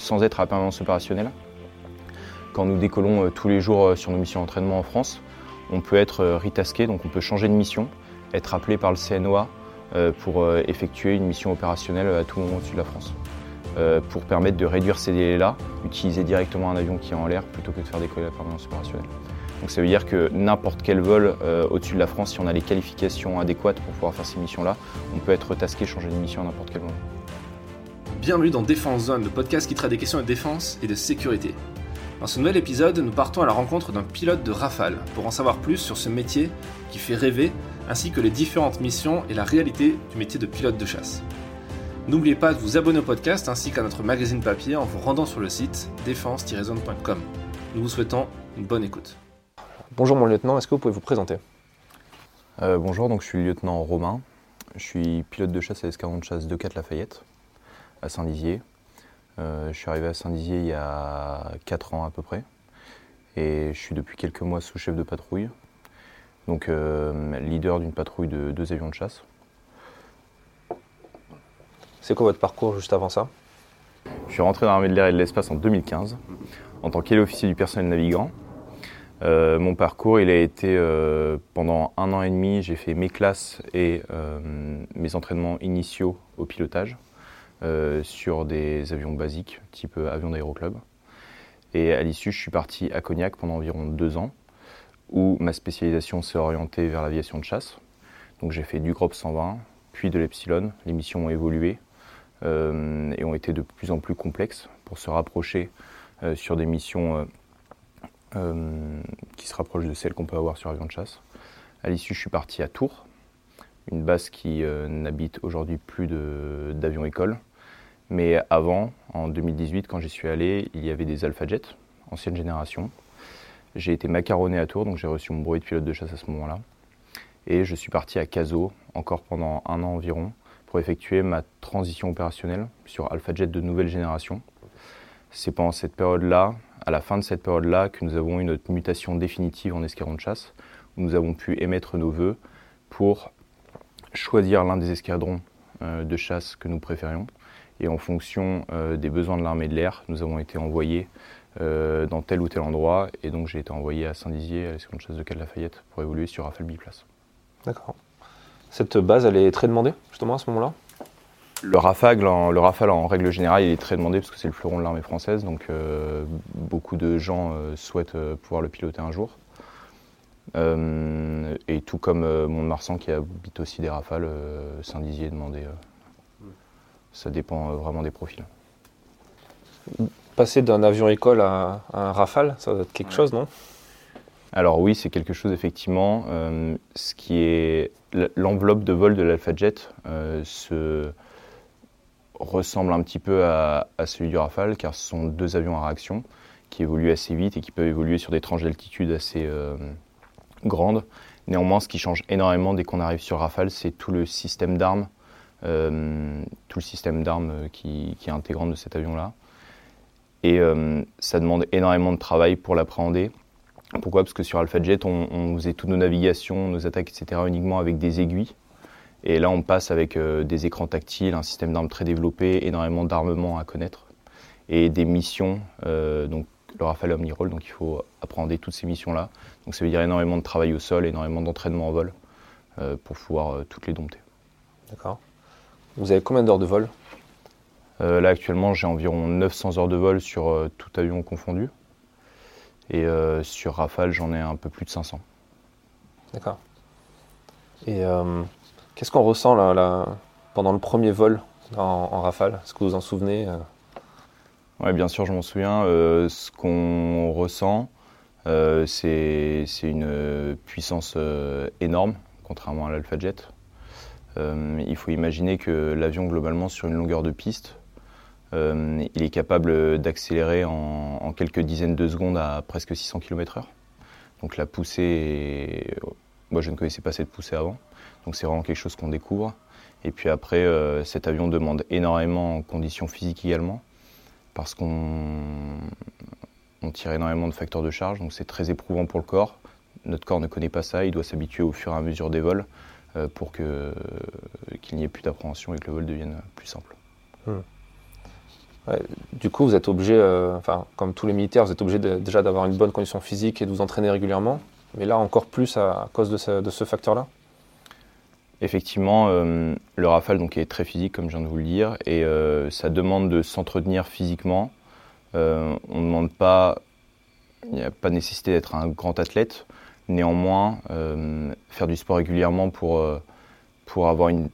sans être à permanence opérationnelle. Quand nous décollons tous les jours sur nos missions d'entraînement en France, on peut être retasqué, donc on peut changer de mission, être appelé par le CNOA pour effectuer une mission opérationnelle à tout moment au-dessus de la France. pour permettre de réduire ces délais-là, utiliser directement un avion qui est en l'air plutôt que de faire décoller la permanence opérationnelle. Donc ça veut dire que n'importe quel vol euh, au-dessus de la France, si on a les qualifications adéquates pour pouvoir faire ces missions-là, on peut être tasqué, changer de mission à n'importe quel moment. Bienvenue dans Défense Zone, le podcast qui traite des questions de défense et de sécurité. Dans ce nouvel épisode, nous partons à la rencontre d'un pilote de Rafale pour en savoir plus sur ce métier qui fait rêver, ainsi que les différentes missions et la réalité du métier de pilote de chasse. N'oubliez pas de vous abonner au podcast ainsi qu'à notre magazine papier en vous rendant sur le site défense-zone.com. Nous vous souhaitons une bonne écoute. Bonjour mon lieutenant, est-ce que vous pouvez vous présenter? Euh, Bonjour, donc je suis le lieutenant Romain. Je suis pilote de chasse à l'escadron de chasse de 4 Lafayette, à Saint-Dizier. Euh, je suis arrivé à Saint-Dizier il y a 4 ans à peu près. Et je suis depuis quelques mois sous-chef de patrouille. Donc euh, leader d'une patrouille de deux avions de chasse. C'est quoi votre parcours juste avant ça? Je suis rentré dans l'armée de l'air et de l'espace en 2015 en tant qu'officier du personnel navigant. Euh, mon parcours, il a été euh, pendant un an et demi, j'ai fait mes classes et euh, mes entraînements initiaux au pilotage sur des avions basiques, type avion d'aéroclub. Et à l'issue, je suis parti à Cognac pendant environ deux ans, où ma spécialisation s'est orientée vers l'aviation de chasse. Donc j'ai fait du GROP 120, puis de l'Epsilon. Les missions ont évolué et ont été de plus en plus complexes pour se rapprocher sur des missions euh, qui se rapproche de celle qu'on peut avoir sur avion de chasse. À l'issue, je suis parti à Tours, une base qui euh, n'habite aujourd'hui plus d'avions école. Mais avant, en 2018, quand j'y suis allé, il y avait des Alpha Jet, ancienne génération. J'ai été macaronné à Tours, donc j'ai reçu mon bruit de pilote de chasse à ce moment-là. Et je suis parti à Caso, encore pendant un an environ, pour effectuer ma transition opérationnelle sur Alpha Jet de nouvelle génération. C'est pendant cette période-là à la fin de cette période-là que nous avons eu notre mutation définitive en escadron de chasse, où nous avons pu émettre nos voeux pour choisir l'un des escadrons euh, de chasse que nous préférions. Et en fonction euh, des besoins de l'armée de l'air, nous avons été envoyés euh, dans tel ou tel endroit. Et donc j'ai été envoyé à Saint-Dizier, à l'escadron de chasse de Cal Lafayette, pour évoluer sur Rafale Biplace. D'accord. Cette base, elle est très demandée, justement, à ce moment-là? Le Rafale, en, le Rafale, en règle générale, il est très demandé parce que c'est le fleuron de l'armée française, donc euh, beaucoup de gens euh, souhaitent euh, pouvoir le piloter un jour. et tout comme Mont-de-Marsan qui habite aussi des Rafales, Saint-Dizier est demandé. Ça dépend vraiment des profils. Passer d'un avion école à, un Rafale, ça doit être quelque chose, non? Alors oui, c'est quelque chose effectivement. ce qui est l'enveloppe de vol de l'Alpha Jet se ressemble un petit peu à, celui du Rafale, car ce sont deux avions à réaction qui évoluent assez vite et qui peuvent évoluer sur des tranches d'altitude assez euh, grandes. Néanmoins, ce qui change énormément dès qu'on arrive sur Rafale, c'est tout le système d'armes, euh, tout le système d'armes euh, qui, est intégrant de cet avion-là. Et ça demande énormément de travail pour l'appréhender. Pourquoi? Parce que sur Alpha Jet, on, faisait toutes nos navigations, nos attaques, etc., uniquement avec des aiguilles. Et là, on passe avec euh, des écrans tactiles, un système d'armes très développé, énormément d'armement à connaître et des missions. Euh, donc, le Rafale Omnirole, donc il faut apprendre toutes ces missions-là. Donc, ça veut dire énormément de travail au sol, énormément d'entraînement en vol euh, pour pouvoir toutes les dompter. D'accord. Vous avez combien d'heures de vol Là, actuellement, j'ai environ 900 heures de vol sur tout avion confondu. Et sur Rafale, j'en ai un peu plus de 500. D'accord. Et Qu'est-ce qu'on ressent là, pendant le premier vol en, rafale? Est-ce que vous vous en souvenez euh? Oui, bien sûr, je m'en souviens. Euh, ce qu'on ressent, euh, c'est une puissance énorme, contrairement à l'Alpha Jet. Il faut imaginer que l'avion, globalement, sur une longueur de piste, il est capable d'accélérer en, quelques dizaines de secondes à presque 600 km/h. Donc la poussée, moi je ne connaissais pas cette poussée avant. Donc c'est vraiment quelque chose qu'on découvre. Et puis après, euh, cet avion demande énormément en conditions physiques également, parce qu'on tire énormément de facteurs de charge, donc c'est très éprouvant pour le corps. Notre corps ne connaît pas ça, il doit s'habituer au fur et à mesure des vols euh, pour qu'il n'y ait plus d'appréhension et que le vol devienne plus simple. Hmm. du coup, vous êtes obligé, euh, enfin, comme tous les militaires, vous êtes obligé déjà d'avoir une bonne condition physique et de vous entraîner régulièrement. Mais là, encore plus à, cause de ce, facteur-là Effectivement, euh, le Rafale donc, est très physique, comme je viens de vous le dire, et euh, ça demande de s'entretenir physiquement. on ne demande pas, il n'y a pas nécessité d'être un grand athlète. Néanmoins, faire du sport régulièrement pour, pour avoir une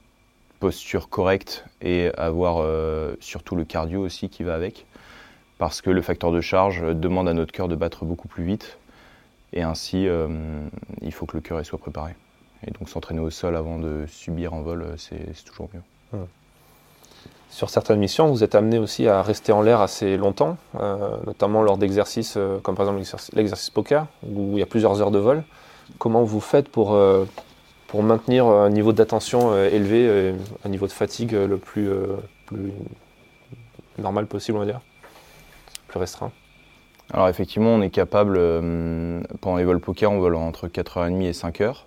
posture correcte et avoir euh, surtout le cardio aussi qui va avec. Parce que le facteur de charge demande à notre cœur de battre beaucoup plus vite. Et ainsi, euh, il faut que le cœur soit préparé. Et donc s'entraîner au sol avant de subir en vol, c'est toujours mieux. Sur certaines missions, vous êtes amené aussi à rester en l'air assez longtemps, euh, notamment lors d'exercices comme par exemple l'exercice poker, où il y a plusieurs heures de vol. Comment vous faites pour pour maintenir un niveau d'attention euh, élevé, euh, un niveau de fatigue euh, le plus, normal possible, on va dire, plus restreint. Alors effectivement, on est capable, pendant les vols poker, on vole entre 4h30 et 5h,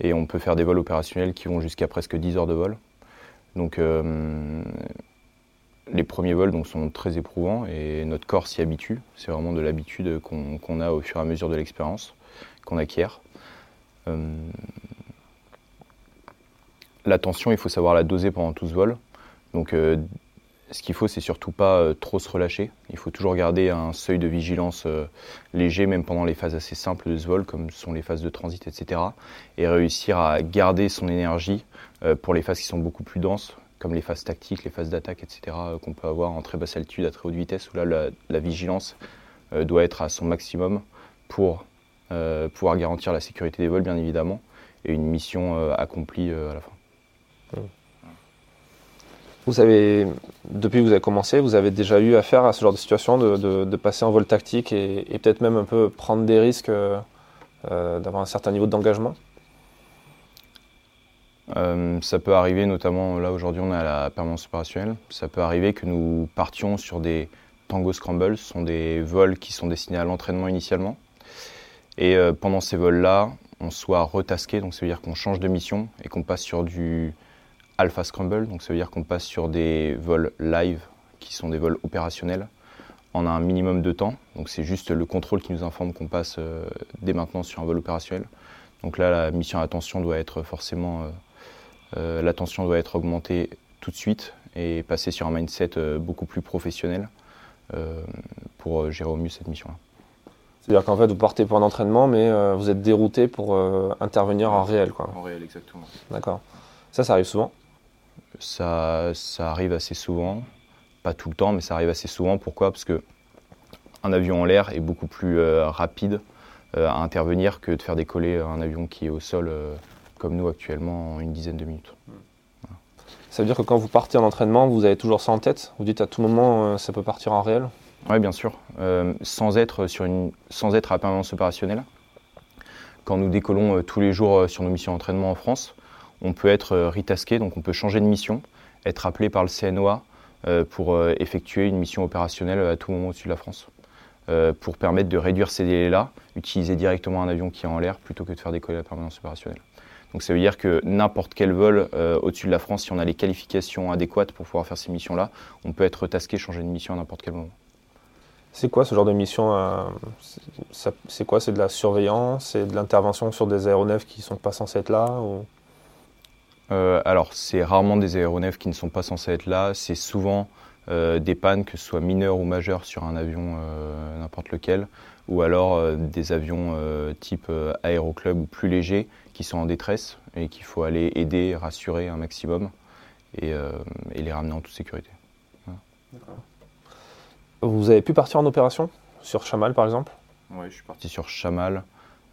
et on peut faire des vols opérationnels qui vont jusqu'à presque 10 heures de vol. Donc les premiers vols donc, sont très éprouvants et notre corps s'y habitue. C'est vraiment de l'habitude qu'on a au fur et à mesure de l'expérience qu'on acquiert. L'attention, il faut savoir la doser pendant tout ce vol. Donc, euh, ce qu'il faut, c'est surtout pas euh, trop se relâcher. Il faut toujours garder un seuil de vigilance euh, léger, même pendant les phases assez simples de ce vol, comme sont les phases de transit, etc. Et réussir à garder son énergie pour les phases qui sont beaucoup plus denses, comme les phases tactiques, les phases d'attaque, etc., qu'on peut avoir en très basse altitude, à très haute vitesse, où là, la, vigilance doit être à son maximum pour pouvoir garantir la sécurité des vols, bien évidemment, et une mission accomplie à la fin. Vous avez, depuis que vous avez commencé, vous avez déjà eu affaire à ce genre de situation, de, passer en vol tactique et, peut-être même un peu prendre des risques, euh, euh, d'avoir un certain niveau d'engagement? Euh, ça peut arriver, notamment là aujourd'hui on est à la permanence opérationnelle. Ça peut arriver que nous partions sur des Tango Scramble, ce sont des vols qui sont destinés à l'entraînement initialement. Et pendant ces vols-là, on soit retasqué, donc ça veut dire qu'on change de mission et qu'on passe sur du Alpha Scramble, donc ça veut dire qu'on passe sur des vols live qui sont des vols opérationnels en un minimum de temps. Donc c'est juste le contrôle qui nous informe qu'on passe euh, dès maintenant sur un vol opérationnel. Donc là, la mission attention doit être forcément, euh, euh, l'attention doit être augmentée tout de suite et passer sur un mindset beaucoup plus professionnel pour gérer au mieux cette mission-là. C'est-à-dire qu'en fait, vous partez pour un entraînement, mais vous êtes dérouté pour intervenir en réel. Quoi. En réel, exactement. D'accord. Ça, ça arrive souvent ça, ça arrive assez souvent, pas tout le temps, mais ça arrive assez souvent. Pourquoi? Parce que un avion en l'air est beaucoup plus euh, rapide euh, à intervenir que de faire décoller un avion qui est au sol euh, comme nous actuellement en une dizaine de minutes. Ça veut dire que quand vous partez en entraînement, vous avez toujours ça en tête? Vous dites à tout moment ça peut partir en réel? Oui, bien sûr. sans, être sur une, sans être à permanence opérationnelle. Quand nous décollons tous les jours sur nos missions d'entraînement en France, on peut être euh, retasqué, donc on peut changer de mission, être appelé par le CNOA euh, pour euh, effectuer une mission opérationnelle à tout moment au-dessus de la France. pour permettre de réduire ces délais-là, utiliser directement un avion qui est en l'air plutôt que de faire décoller la permanence opérationnelle. Donc ça veut dire que n'importe quel vol au-dessus de la France, si on a les qualifications adéquates pour pouvoir faire ces missions-là, on peut être tasqué, changer de mission à n'importe quel moment. C'est quoi ce genre de mission C'est quoi? C'est de la surveillance C'est de l'intervention sur des aéronefs qui ne sont pas censés être là euh, alors, c'est rarement des aéronefs qui ne sont pas censés être là. C'est souvent euh, des pannes, que ce soit mineures ou majeures, sur un avion euh, n'importe lequel, ou alors des avions type aéroclub ou plus légers qui sont en détresse et qu'il faut aller aider, rassurer un maximum et, les ramener en toute sécurité. Vous avez pu partir en opération sur Chamal par exemple? Oui, je suis parti. Sur Chamal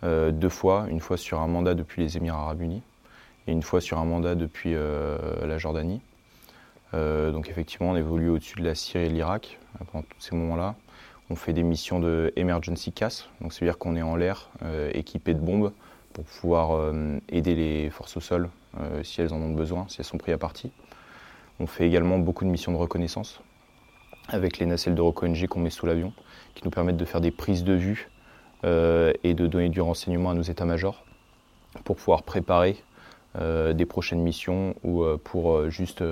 deux fois, une fois sur un mandat depuis les Émirats arabes unis et une fois sur un mandat depuis euh, la Jordanie. Euh, donc effectivement, on évolue au-dessus de la Syrie et de l'Irak euh, pendant tous ces moments-là. On fait des missions de emergency CAS, donc c'est-à-dire qu'on est en l'air équipé de bombes pour pouvoir aider les forces au sol si elles en ont besoin, si elles sont prises à partie. On fait également beaucoup de missions de reconnaissance avec les nacelles de ROCONG qu'on met sous l'avion, qui nous permettent de faire des prises de vue et de donner du renseignement à nos états-majors pour pouvoir préparer des prochaines missions ou euh, pour euh, juste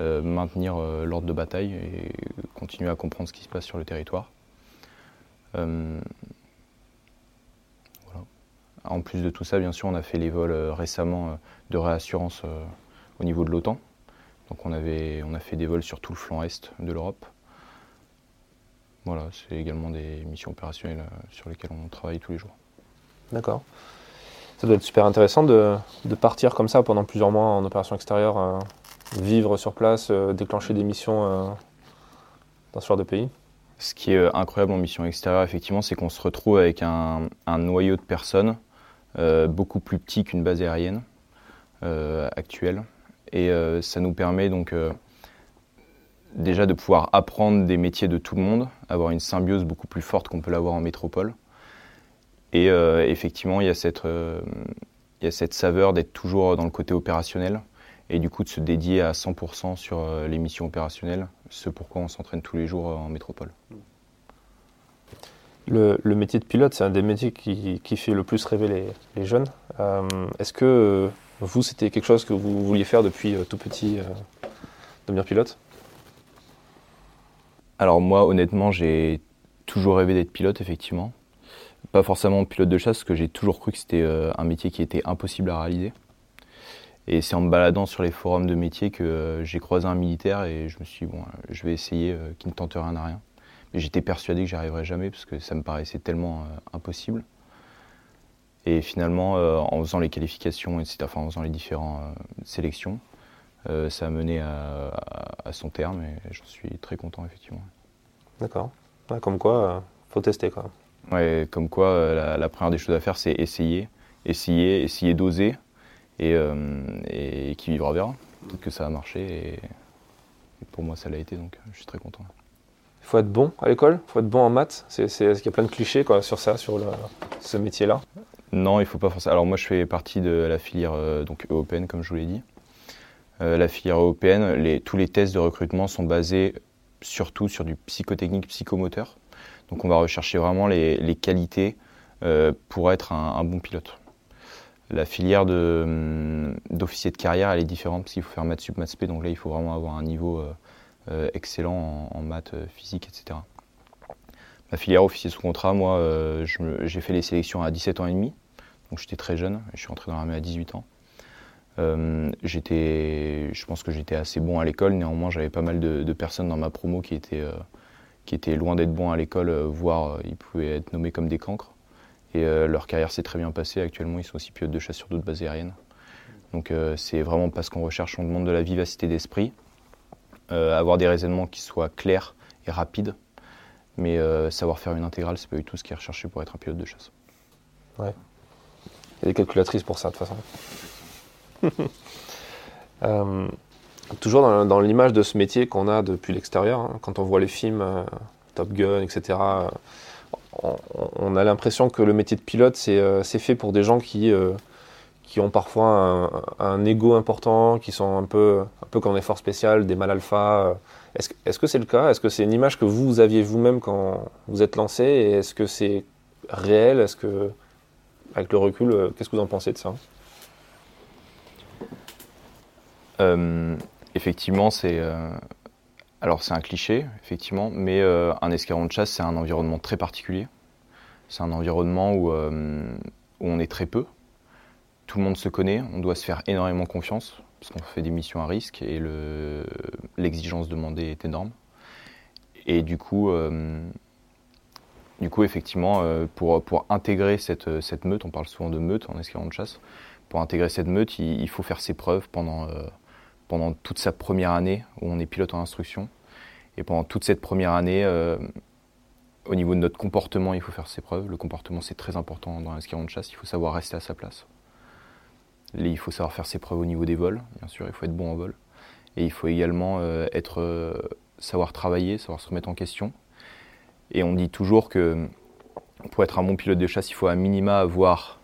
maintenir l'ordre de bataille et continuer à comprendre ce qui se passe sur le territoire. En plus de tout ça, bien sûr, on a fait les vols récemment de réassurance au niveau de l'OTAN. Donc on, on a fait des vols sur tout le flanc est de l'Europe. Voilà, c'est également des missions opérationnelles euh, sur lesquelles on travaille tous les jours. D'accord. Ça doit être super intéressant de, partir comme ça pendant plusieurs mois en opération extérieure, euh, vivre sur place, euh, déclencher des missions dans ce genre de pays. Ce qui est incroyable en mission extérieure, effectivement, c'est qu'on se retrouve avec un, noyau de personnes beaucoup plus petit qu'une base aérienne actuelle. Et ça nous permet donc déjà de pouvoir apprendre des métiers de tout le monde, avoir une symbiose beaucoup plus forte qu'on peut l'avoir en métropole. Et euh, effectivement, il y, a cette, euh, il y a cette saveur d'être toujours dans le côté opérationnel et du coup de se dédier à 100% sur euh, les missions opérationnelles, ce pourquoi on s'entraîne tous les jours en métropole. Le, métier de pilote, c'est un des métiers qui, qui, fait le plus rêver les, les jeunes. Est-ce que vous, c'était quelque chose que vous vouliez faire depuis tout petit, devenir pilote? Alors moi, honnêtement, j'ai toujours rêvé d'être pilote, effectivement. Pas forcément pilote de chasse, parce que j'ai toujours cru que c'était euh, un métier qui était impossible à réaliser. Et c'est en me baladant sur les forums de métier que euh, j'ai croisé un militaire et je me suis dit, bon, euh, je vais essayer, qui ne tente rien à rien. Mais j'étais persuadé que j'y arriverais jamais, parce que ça me paraissait tellement impossible. Et finalement, en faisant les qualifications, etc., en faisant les différentes sélections, ça a mené à, son terme et j'en suis très content effectivement. D'accord. comme quoi, faut tester quoi. Ouais, comme quoi, euh, la, première des choses à faire, c'est essayer, essayer, essayer d'oser et, qui vivra verra. Peut-être que ça a marché et, pour moi ça l'a été donc je suis très content. Il faut être bon à l'école, il faut être bon en maths. C'est, il y a plein de clichés quoi, sur ça, sur ce métier-là. Non, il faut pas forcément. Alors moi, je fais partie de la filière donc européenne, comme je vous l'ai dit. Euh, la filière européenne, tous les tests de recrutement sont basés surtout sur du psychotechnique, psychomoteur. Donc on va rechercher vraiment les, qualités euh, pour être un, bon pilote. La filière hum, d'officier de, carrière, elle est différente parce qu'il faut faire maths sup, maths donc là il faut vraiment avoir un niveau euh, excellent en, maths, physique, etc. La filière officier sous contrat, moi j'ai fait les sélections à 17 ans et demi, donc j'étais très jeune, je suis entré dans l'armée à 18 ans. Euh, j'étais, je pense que j'étais assez bon à l'école. Néanmoins, j'avais pas mal de, personnes dans ma promo qui étaient, euh, qui étaient loin d'être bons à l'école, euh, voire ils pouvaient être nommés comme des cancres. Et leur carrière s'est très bien passée. Actuellement, ils sont aussi pilotes de chasse sur d'autres bases aériennes. Donc, c'est vraiment parce qu'on recherche, on demande de la vivacité d'esprit, avoir des raisonnements qui soient clairs et rapides. Mais savoir faire une intégrale, c'est pas du tout ce qui est recherché pour être un pilote de chasse. Ouais. Il y a des calculatrices pour ça, de toute façon. Euh, toujours dans, l'image de ce métier qu'on a depuis l'extérieur, hein, quand on voit les films euh, Top Gun, etc., euh, on, a l'impression que le métier de pilote, c'est fait pour des gens qui, qui ont parfois un, ego important, qui sont un peu, un peu comme des forces spéciales, des mal alpha. Est-ce que c'est le cas? Est-ce que c'est une image que vous, aviez vous-même quand vous êtes lancé? Et est-ce que c'est réel? Est-ce que, avec le recul, qu'est-ce que vous en pensez de ça? Euh, effectivement, c'est euh, alors c'est un cliché, effectivement, mais euh, un escarron de chasse, c'est un environnement très particulier. C'est un environnement où, on est très peu. Tout le monde se connaît, on doit se faire énormément confiance, parce qu'on fait des missions à risque et l'exigence demandée est énorme. Et du coup, du coup effectivement, pour, intégrer cette, meute, on parle souvent de meute en escarron de chasse, pour intégrer cette meute, il faut faire ses preuves pendant pendant toute sa première année où on est pilote en instruction. Et pendant toute cette première année, euh, au niveau de notre comportement, il faut faire ses preuves. Le comportement, c'est très important dans l'escadron de chasse. Il faut savoir rester à sa place. il faut savoir faire ses preuves au niveau des vols, bien sûr. Il faut être bon en vol. Et il faut également euh, être, euh, savoir travailler, savoir se remettre en question. Et on dit toujours que pour être un bon pilote de chasse, il faut à minima avoir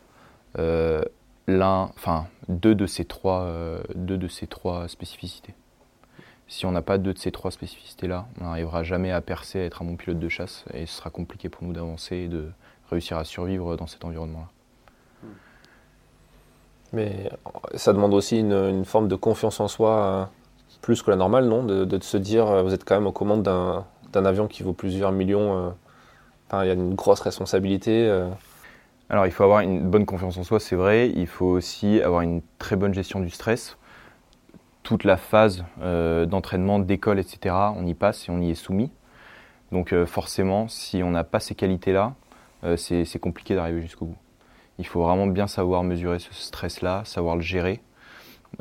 l'un, enfin deux de ces trois, euh, deux de ces trois spécificités. Si on n'a pas deux de ces trois spécificités-là, on n'arrivera jamais à percer, à être un bon pilote de chasse, et ce sera compliqué pour nous d'avancer et de réussir à survivre dans cet environnement-là. Mais ça demande aussi une, forme de confiance en soi plus que la normale, non? De, se dire, vous êtes quand même aux commandes d'un avion qui vaut plusieurs millions. Il y a une grosse responsabilité. Alors, il faut avoir une bonne confiance en soi, c'est vrai. Il faut aussi avoir une très bonne gestion du stress. Toute la phase d'entraînement, d'école, etc., on y passe et on y est soumis. Donc, forcément, si on n'a pas ces qualités-là, c'est compliqué d'arriver jusqu'au bout. Il faut vraiment bien savoir mesurer ce stress-là, savoir le gérer.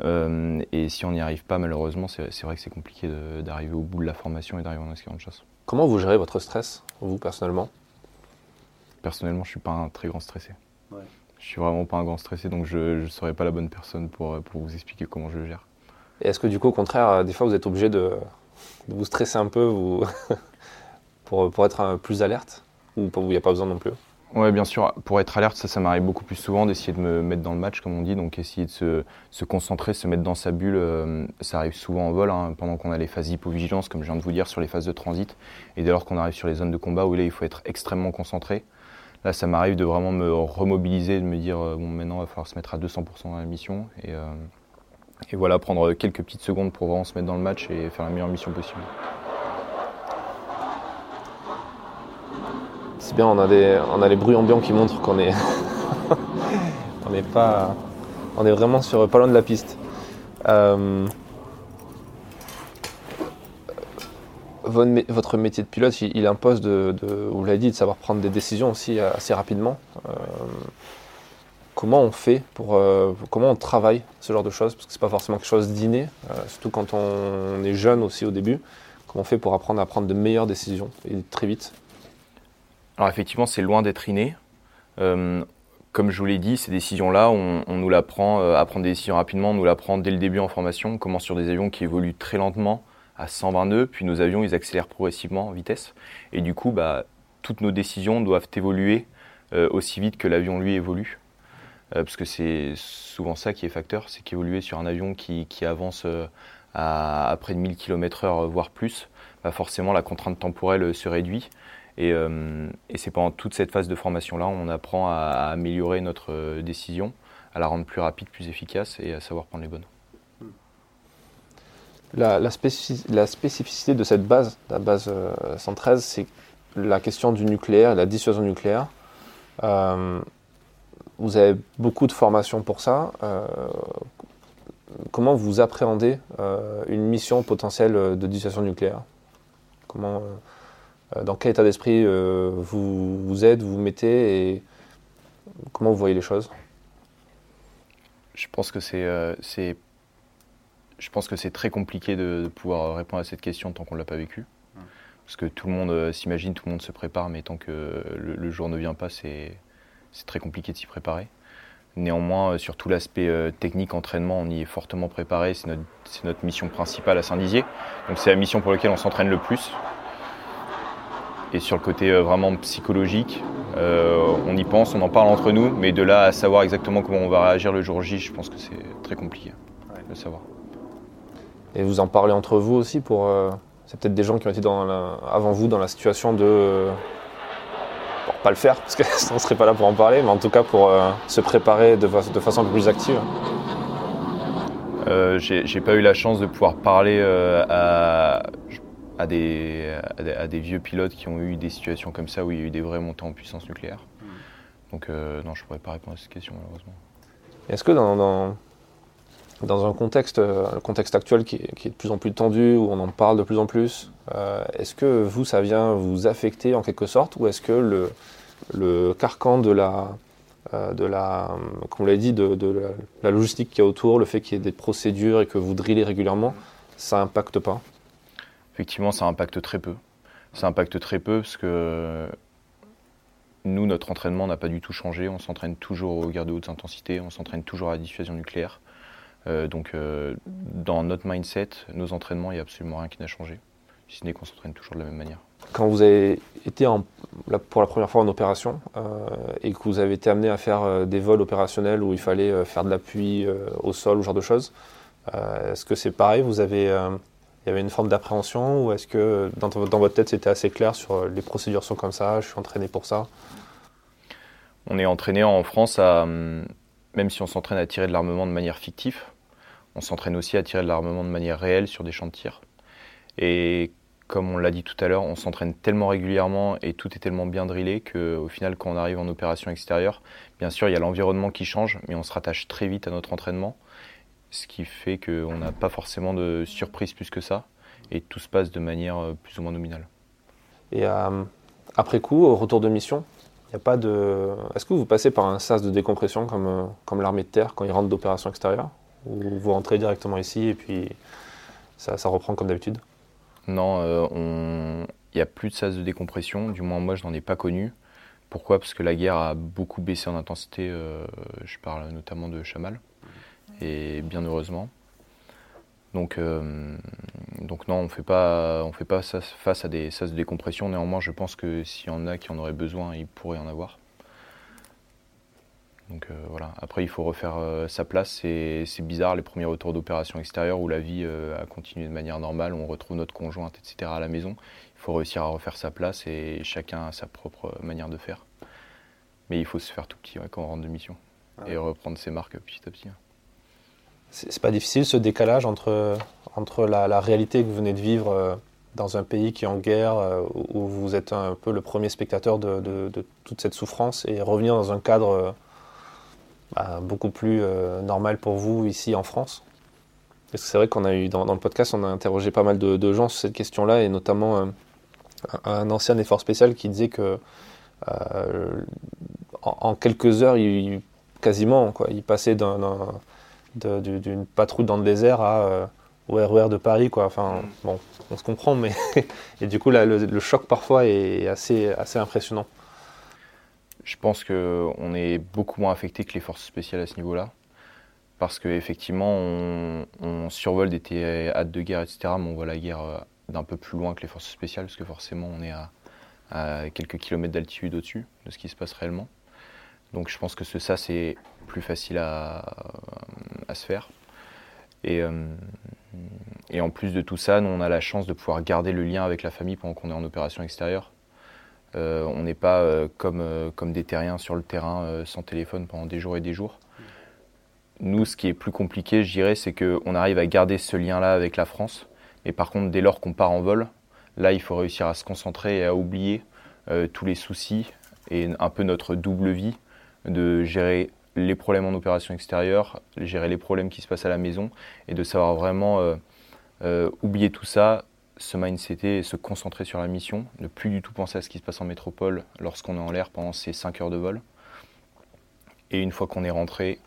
Euh, et si on n'y arrive pas, malheureusement, c'est vrai que c'est compliqué d'arriver au bout de la formation et d'arriver en escadron de chasse. Comment vous gérez votre stress, vous, personnellement? Personnellement, je ne suis pas un très grand stressé. Ouais. Je suis vraiment pas un grand stressé, donc je ne serais pas la bonne personne pour, pour vous expliquer comment je le gère. Et est-ce que du coup, au contraire, des fois, vous êtes obligé de, de vous stresser un peu vous pour, pour être plus alerte? Ou il n'y a pas besoin non plus? Oui, bien sûr. Pour être alerte, ça, ça m'arrive beaucoup plus souvent d'essayer de me mettre dans le match, comme on dit. Donc, essayer de se, se concentrer, se mettre dans sa bulle. Euh, ça arrive souvent en vol, hein, pendant qu'on a les phases d'hypovigilance, comme je viens de vous dire, sur les phases de transit. Et dès lors qu'on arrive sur les zones de combat, où là, il faut être extrêmement concentré. Là, ça m'arrive de vraiment me remobiliser, de me dire, euh, bon, maintenant, il va falloir se mettre à 200% dans la mission. Et, euh, et voilà, prendre quelques petites secondes pour vraiment se mettre dans le match et faire la meilleure mission possible. C'est bien, on a, des, on a les bruits ambiants qui montrent qu'on est, on est pas, on est vraiment sur pas loin de la piste. Euh, votre métier de pilote, il, impose de, l'avez dit, de savoir prendre des décisions aussi assez rapidement. Euh, comment on fait pour, euh, comment on travaille ce genre de choses? Parce que c'est pas forcément quelque chose d'inné, surtout quand on est jeune aussi au début. Comment on fait pour apprendre à prendre de meilleures décisions et très vite? Alors effectivement, c'est loin d'être inné. Euh, comme je vous l'ai dit, ces décisions-là, on, nous l'apprend euh, à prendre des décisions rapidement, on nous l'apprend dès le début en formation. On commence sur des avions qui évoluent très lentement, à 120 nœuds, puis nos avions, ils accélèrent progressivement en vitesse. Et du coup, bah, toutes nos décisions doivent évoluer euh, aussi vite que l'avion, lui, évolue. parce que c'est souvent ça qui est facteur, c'est qu'évoluer sur un avion qui, avance à, près de 1000 km/h, voire plus, bah, forcément la contrainte temporelle se réduit. Euh, et, c'est pendant toute cette phase de formation-là, on apprend à, améliorer notre euh, décision, à la rendre plus rapide, plus efficace et à savoir prendre les bonnes. La, spécificité de cette base, la base 113, euh, c'est la question du nucléaire, la dissuasion nucléaire. vous avez beaucoup de formations pour ça. comment vous appréhendez une mission potentielle de dissuasion nucléaire? Comment euh, dans quel état d'esprit euh, vous, vous êtes, vous vous mettez et comment vous voyez les choses? Je pense que c'est euh, je pense que c'est très compliqué de, pouvoir répondre à cette question tant qu'on ne l'a pas vécu. Parce que tout le monde s'imagine, tout le monde se prépare, mais tant que le, jour ne vient pas, c'est très compliqué de s'y préparer. Néanmoins, sur tout l'aspect technique, entraînement, on y est fortement préparé. C'est notre, notre, mission principale à Saint-Dizier. Donc c'est la mission pour laquelle on s'entraîne le plus. Et sur le côté euh, vraiment psychologique, euh, on y pense, on en parle entre nous, mais de là à savoir exactement comment on va réagir le jour J, je pense que c'est très compliqué de savoir. Et vous en parlez entre vous aussi pour. Euh, c'est peut-être des gens qui ont été dans avant vous dans la situation de. Pour pas le faire, parce qu'on ne serait pas là pour en parler, mais en tout cas pour se préparer de, de, façon un peu plus active. J'ai pas eu la chance de pouvoir parler à à des, à des, vieux pilotes qui ont eu des situations comme ça où il y a eu des vrais montants en puissance nucléaire. Mm. Donc euh, non, je ne pourrais pas répondre à cette question malheureusement. Est-ce que dans, dans, dans, un contexte, euh, le contexte actuel qui est, de plus en plus tendu, où on en parle de plus en plus, euh, est-ce que vous, ça vient vous affecter en quelque sorte, ou est-ce que le, carcan de la, de la, comme vous l'avez dit, de, la, la, logistique qu'il y a autour, le fait qu'il y ait des procédures et que vous drillez régulièrement, ça impacte pas? Effectivement, ça impacte très peu. Ça impacte très peu parce que nous, notre entraînement n'a pas du tout changé. On s'entraîne toujours aux guerres de haute intensité, on s'entraîne toujours à la dissuasion nucléaire. Euh, donc, euh, dans notre mindset, nos entraînements, il n'y a absolument rien qui n'a changé, si ce n'est qu'on s'entraîne toujours de la même manière. Quand vous avez été en, pour la première fois en opération euh, et que vous avez été amené à faire des vols opérationnels où il fallait faire de l'appui au sol ou ce genre de choses, est-ce que c'est pareil? Vous avez il y avait une forme d'appréhension ou est-ce que dans, votre tête c'était assez clair sur les procédures sont comme ça, je suis entraîné pour ça? On est entraîné en France à, hum, même si on s'entraîne à tirer de l'armement de manière fictive, on s'entraîne aussi à tirer de l'armement de manière réelle sur des champs de tir. Et comme on l'a dit tout à l'heure, on s'entraîne tellement régulièrement et tout est tellement bien drillé qu'au final, quand on arrive en opération extérieure, bien sûr, il y a l'environnement qui change, mais on se rattache très vite à notre entraînement, ce qui fait qu'on n'a pas forcément de surprise plus que ça, et tout se passe de manière euh, plus ou moins nominale. Et euh, après coup, au retour de mission, il a pas de. Est-ce que vous passez par un sas de décompression comme, euh, comme l'armée de terre quand ils rentrent d'opération extérieure Ou vous rentrez directement ici et puis ça, ça reprend comme d'habitude? Non, euh, il n'y a plus de sas de décompression. Du moins, moi, je n'en ai pas connu. Pourquoi? Parce que la guerre a beaucoup baissé en intensité. Euh, je parle notamment de Chamal. Et bien heureusement. Donc, euh, donc non, on ne fait pas, on fait pas face à des sas de décompression. Néanmoins, je pense que s'il y en a qui en auraient besoin, il pourrait en avoir. Donc euh, voilà. Après, il faut refaire euh, sa place. C'est bizarre les premiers retours d'opération extérieure où la vie a continué de manière normale, on retrouve notre conjointe, etc. à la maison. Il faut réussir à refaire sa place et chacun a sa propre manière de faire. Mais il faut se faire tout petit quand on rentre de mission et reprendre ses marques petit à petit. Hein. C'est pas difficile ce décalage entre, entre la, réalité que vous venez de vivre euh, dans un pays qui est en guerre, euh, où vous êtes un peu le premier spectateur de, toute cette souffrance, et revenir dans un cadre euh, bah, beaucoup plus normal pour vous ici en France? Parce que c'est vrai qu'on a eu dans, le podcast, on a interrogé pas mal de, gens sur cette question-là, et notamment un, ancien effort spécial qui disait que en, quelques heures, il, quasiment, quoi, il passait d'un d'une patrouille dans le désert à, euh, au RER de Paris. Quoi. Enfin, mm. bon, on se comprend, mais et du coup, le, choc parfois est assez, assez impressionnant. Je pense qu'on est beaucoup moins affecté que les forces spéciales à ce niveau-là. Parce qu'effectivement, on, on, survole des théâtres de guerre, etc., mais on voit la guerre euh, d'un peu plus loin que les forces spéciales, parce que forcément, on est à, à quelques kilomètres d'altitude au-dessus de ce qui se passe réellement. Donc je pense que ça, c'est plus facile à, se faire. Euh, et, en plus de tout ça, nous, on a la chance de pouvoir garder le lien avec la famille pendant qu'on est en opération extérieure. Euh, on n'est pas euh, comme, comme des terriens sur le terrain sans téléphone pendant des jours et des jours. Nous, ce qui est plus compliqué, je dirais, c'est qu'on arrive à garder ce lien-là avec la France. Mais par contre, dès lors qu'on part en vol, là, il faut réussir à se concentrer et à oublier tous les soucis et un peu notre double vie de gérer les problèmes en opération extérieure, gérer les problèmes qui se passent à la maison et de savoir vraiment euh, euh, oublier tout ça, se mindsetter et se concentrer sur la mission, ne plus du tout penser à ce qui se passe en métropole lorsqu'on est en l'air pendant ces 5 heures de vol. Et une fois qu'on est rentré,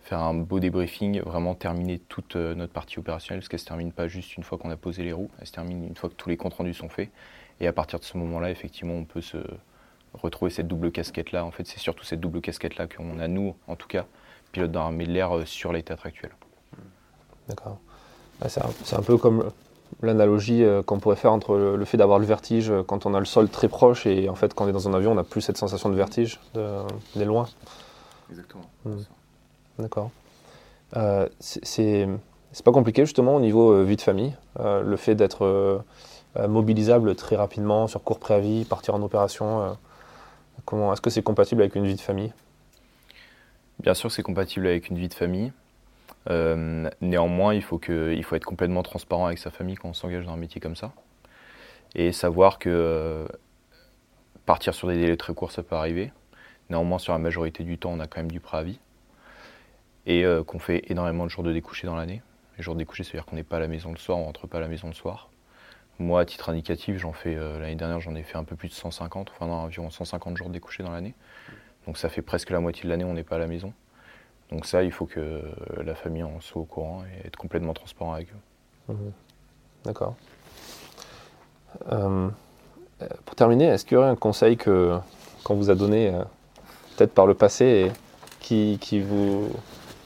faire un beau débriefing, vraiment terminer toute euh, notre partie opérationnelle, parce qu'elle ne se termine pas juste une fois qu'on a posé les roues, elle se termine une fois que tous les comptes rendus sont faits. Et à partir de ce moment-là, effectivement, on peut se, retrouver cette double casquette-là. En fait, c'est surtout cette double casquette-là qu'on a, nous, en tout cas, pilote d'armée de l'air, euh, sur les théâtres actuels. D'accord. C'est un, peu comme l'analogie euh, qu'on pourrait faire entre le, fait d'avoir le vertige euh, quand on a le sol très proche et en fait, quand on est dans un avion, on n'a plus cette sensation de vertige, de, loin. Exactement. Hmm. D'accord. c'est pas compliqué justement au niveau vie de famille, le fait d'être mobilisable très rapidement sur court préavis, partir en opération est-ce que c'est compatible avec une vie de famille? Bien sûr, c'est compatible avec une vie de famille. Euh, néanmoins, il faut, être complètement transparent avec sa famille quand on s'engage dans un métier comme ça. Et savoir que euh, partir sur des délais très courts, ça peut arriver. Néanmoins, sur la majorité du temps, on a quand même du préavis. Et euh, qu'on fait énormément de jours de découchés dans l'année. Les jours de découchés, c'est-à-dire qu'on n'est pas à la maison le soir, on rentre pas à la maison le soir. Moi, à titre indicatif, j'en fais euh, l'année dernière, j'en ai fait un peu plus de 150, enfin environ 150 jours découchés dans l'année. Donc ça fait presque la moitié de l'année, on n'est pas à la maison. Donc ça, il faut que la famille en soit au courant et être complètement transparent avec eux. Mhm. D'accord. Euh, pour terminer, est-ce qu'il y aurait un conseil qu'on vous a donné euh, peut-être par le passé qui, qui, vous,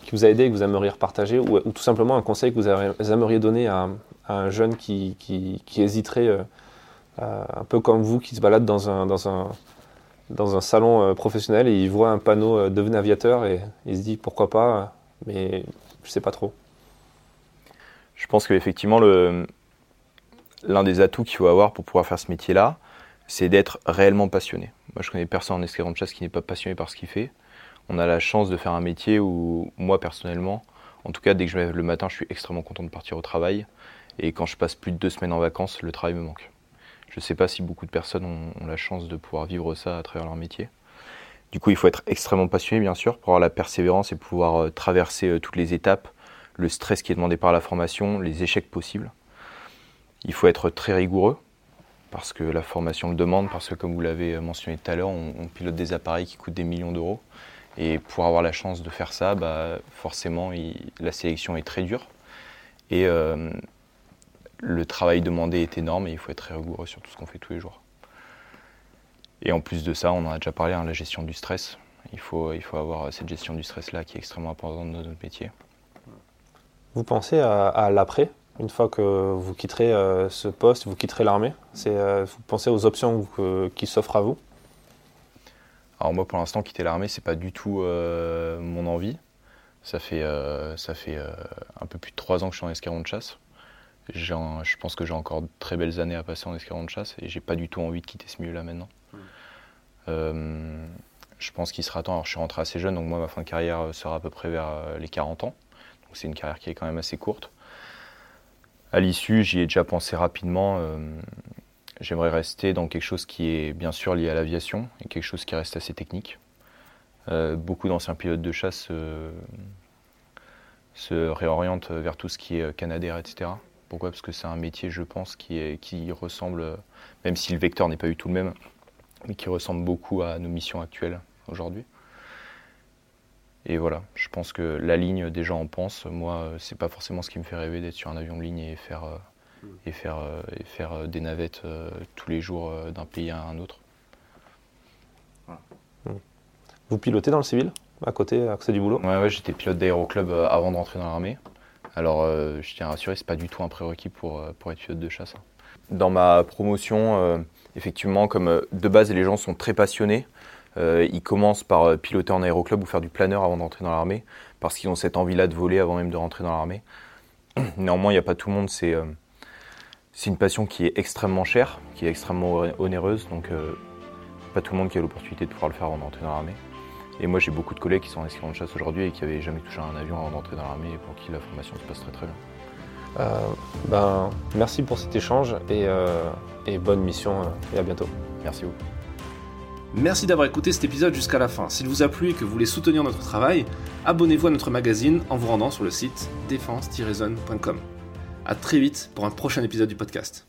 qui vous a aidé et que vous aimeriez repartager ou, ou, tout simplement un conseil que vous aimeriez donner à, un jeune qui, hésiterait, euh, euh, un peu comme vous, qui se balade dans un, salon euh, professionnel et il voit un panneau devenez aviateur et il se dit pourquoi pas, mais je sais pas trop. Je pense qu'effectivement, l'un des atouts qu'il faut avoir pour pouvoir faire ce métier-là, c'est d'être réellement passionné. Moi, je connais personne en escadron de chasse qui n'est pas passionné par ce qu'il fait. On a la chance de faire un métier où, moi, personnellement, En tout cas, dès que je me lève le matin, je suis extrêmement content de partir au travail. Et quand je passe plus de deux semaines en vacances, le travail me manque. Je ne sais pas si beaucoup de personnes ont, la chance de pouvoir vivre ça à travers leur métier. Du coup, il faut être extrêmement passionné, bien sûr, pour avoir la persévérance et pouvoir euh, traverser euh, toutes les étapes, le stress qui est demandé par la formation, les échecs possibles. Il faut être très rigoureux, parce que la formation le demande, parce que comme vous l'avez mentionné tout à l'heure, on, pilote des appareils qui coûtent des millions d'euros. Et pour avoir la chance de faire ça, bah, forcément, la sélection est très dure. Et euh, le travail demandé est énorme et il faut être très rigoureux sur tout ce qu'on fait tous les jours. Et en plus de ça, on en a déjà parlé, hein, la gestion du stress. Il faut, il faut avoir cette gestion du stress-là qui est extrêmement importante dans notre métier. Vous pensez à, l'après une fois que vous quitterez euh, ce poste, vous quitterez l'armée, euh, vous pensez aux options qui s'offrent à vous? Alors moi pour l'instant quitter l'armée c'est pas du tout euh, mon envie. Ça fait, euh, ça fait euh, un peu plus de trois ans que je suis en escadron de chasse. je pense que j'ai encore de très belles années à passer en escadron de chasse et j'ai pas du tout envie de quitter ce milieu-là maintenant. je pense qu'il sera temps. Alors je suis rentré assez jeune, donc moi ma fin de carrière sera à peu près vers les 40 ans. Donc c'est une carrière qui est quand même assez courte. À l'issue, j'y ai déjà pensé rapidement. J'aimerais rester dans quelque chose qui est bien sûr lié à l'aviation et quelque chose qui reste assez technique. Euh, beaucoup d'anciens pilotes de chasse se réorientent vers tout ce qui est Canadair, etc. Pourquoi? Parce que c'est un métier, je pense, qui, ressemble, même si le vecteur n'est pas du tout le même, mais qui ressemble beaucoup à nos missions actuelles aujourd'hui. Et voilà, je pense que la ligne, gens en pensent. Moi, c'est pas forcément ce qui me fait rêver d'être sur un avion de ligne et faire euh, et faire, euh, et faire euh, des navettes euh, tous les jours d'un pays à un autre. Vous pilotez dans le civil à côté, à côté du boulot? Ouais, ouais j'étais pilote d'aéroclub avant de rentrer dans l'armée. Alors, je tiens à rassurer, c'est pas du tout un prérequis pour, pour être pilote de chasse. Hein. Dans ma promotion, effectivement, comme de base les gens sont très passionnés, ils commencent par piloter en aéroclub ou faire du planeur avant d'entrer dans l'armée, parce qu'ils ont cette envie-là de voler avant même de rentrer dans l'armée. Néanmoins, il n'y a pas tout le monde, c'est c'est une passion qui est extrêmement chère, qui est extrêmement onéreuse, donc euh, pas tout le monde qui a l'opportunité de pouvoir le faire avant d'entrer dans l'armée. Et moi j'ai beaucoup de collègues qui sont en escadron de chasse aujourd'hui et qui n'avaient jamais touché un avion avant d'entrer dans l'armée et pour qui la formation se passe très très bien. Euh, ben, merci pour cet échange et, euh, et bonne mission et à bientôt. Merci beaucoup. Merci d'avoir écouté cet épisode jusqu'à la fin. S'il vous a plu et que vous voulez soutenir notre travail, abonnez-vous à notre magazine en vous rendant sur le site défense-zone.com. À très vite pour un prochain épisode du podcast.